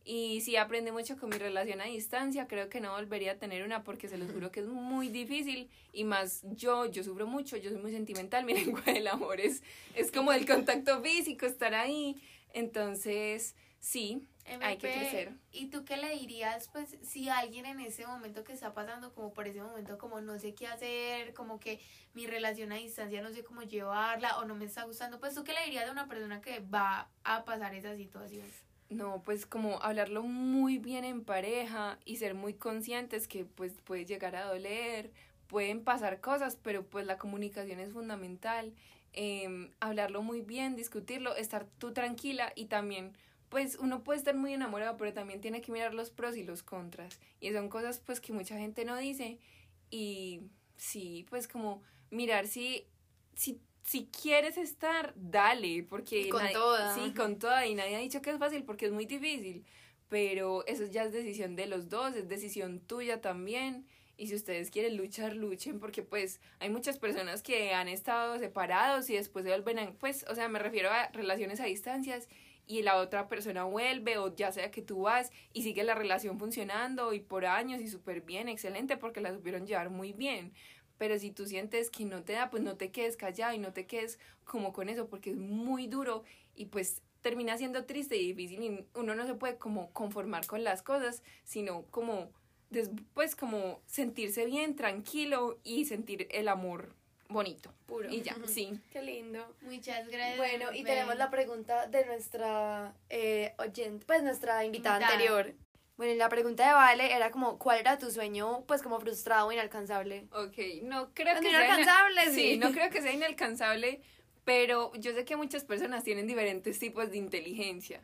Y sí aprendí mucho con mi relación a distancia. Creo que no volvería a tener una porque se los juro que es muy difícil. Y más yo, yo sufro mucho, yo soy muy sentimental. Mi lengua del amor es, es como el contacto físico, estar ahí. Entonces, sí, hay que crecer. ¿Y tú qué le dirías, pues, si alguien en ese momento que está pasando, como por ese momento, como no sé qué hacer, como que mi relación a distancia no sé cómo llevarla o no me está gustando, pues tú qué le dirías a una persona que va a pasar esa situación? No, pues como hablarlo muy bien en pareja y ser muy conscientes que pues puede llegar a doler, pueden pasar cosas, pero pues la comunicación es fundamental. Eh, hablarlo muy bien, discutirlo, estar tú tranquila y también pues uno puede estar muy enamorado, pero también tiene que mirar los pros y los contras. Y son cosas pues que mucha gente no dice. Y sí, pues como mirar si, si, si quieres estar, dale, porque... con toda. Sí, con toda. Y nadie ha dicho que es fácil porque es muy difícil. Pero eso ya es decisión de los dos, es decisión tuya también. Y si ustedes quieren luchar, luchen, porque pues hay muchas personas que han estado separados y después se vuelven a, pues, o sea, me refiero a relaciones a distancias y la otra persona vuelve o ya sea que tú vas y sigue la relación funcionando y por años y súper bien, excelente porque la supieron llevar muy bien. Pero si tú sientes que no te da, pues no te quedes callado y no te quedes como con eso porque es muy duro y pues termina siendo triste y difícil y uno no se puede como conformar con las cosas, sino como después como sentirse bien, tranquilo y sentir el amor bonito. Puro. Y ya, sí. Qué lindo. Muchas gracias. Bueno, y tenemos la pregunta de nuestra eh, oyente, pues nuestra invitada, anterior. Bueno, y la pregunta de Vale era como, ¿cuál era tu sueño, pues como frustrado o inalcanzable? Ok, no creo que sea... Inalcanzable, sí. no creo que sea inalcanzable, pero yo sé que muchas personas tienen diferentes tipos de inteligencia.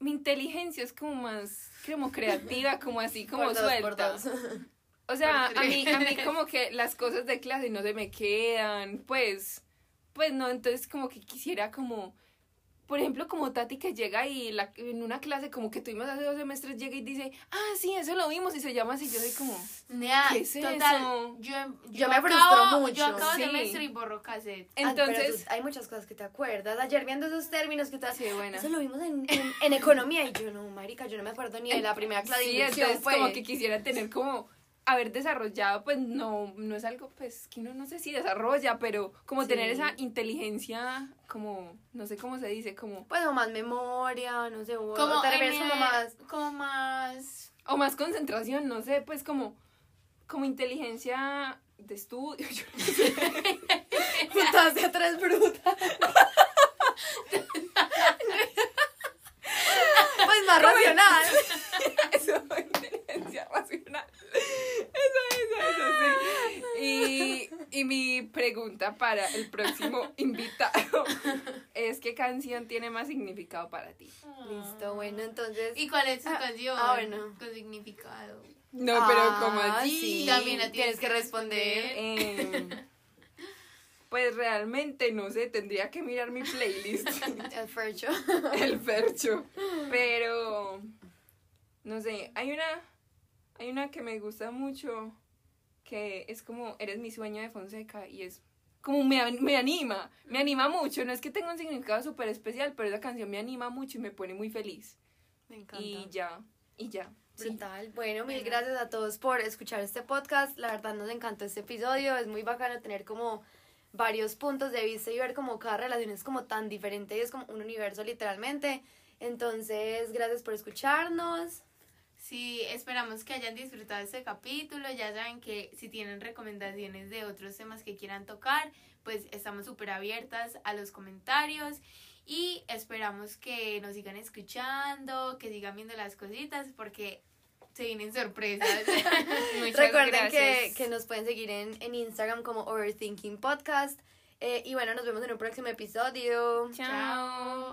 Mi inteligencia es como más, como creativa, como así, como suelta. O sea, a mí, a mí como que las cosas de clase no se me quedan, pues, pues no, entonces como que quisiera como por ejemplo, como Tati que llega y la, en una clase como que tuvimos hace dos semestres llega y dice, ah, sí, eso lo vimos y se llama así. Yo soy como, Nea, ¿Qué es total, eso? Yo, yo, Yo me acabo- frustro mucho. Yo acabo Sí. semestre y borro cassette. Ah, entonces, tú- hay muchas cosas que te acuerdas. Ayer viendo esos términos que te Sí, buena. Eso lo vimos en, en, en economía y yo no, marica, yo no me acuerdo ni de la primera clase de sí, inducción, entonces pues. como que quisiera tener como haber desarrollado, pues no, no es algo pues que uno no sé si desarrolla, pero como Sí. tener esa inteligencia, como, no sé cómo se dice, como, Pues o más memoria, no sé, o Como, refieres en, como más... Como más... o más concentración, no sé, pues como, como inteligencia de estudio, yo no sé. Putas de tres brutas. pues más racional. Eso, inteligencia racional. Eso, eso, eso, sí. Y, y mi pregunta para el próximo invitado es ¿qué canción tiene más significado para ti? Listo, bueno, entonces... ¿Y cuál es su Ah, canción? ah, bueno. Con significado. No, pero como Ah, así. sí, También la tienes tienes que responder. Pues realmente no sé, tendría que mirar mi playlist, El Fercho. el fercho. Pero no sé, hay una hay una que me gusta mucho que es como Eres mi sueño de Fonseca y es como me, me anima, me anima mucho, no es que tenga un significado súper especial, pero esa canción me anima mucho y me pone muy feliz. Me encanta. Y ya, y ya. sí. Brutal. Bueno, mil gracias a todos por escuchar este podcast. La verdad nos encantó este episodio. Es muy bacano tener como varios puntos de vista y ver como cada relación es como tan diferente y es como un universo literalmente. Entonces, gracias por escucharnos. Sí, esperamos que hayan disfrutado este capítulo. Ya saben que si tienen recomendaciones de otros temas que quieran tocar, pues estamos súper abiertas a los comentarios. Y esperamos que nos sigan escuchando, que sigan viendo las cositas, porque se vienen sorpresas. Recuerden que, gracias. que nos pueden seguir en, en Instagram como Overthinking Podcast. Eh, y bueno, nos vemos en un próximo episodio. Chao.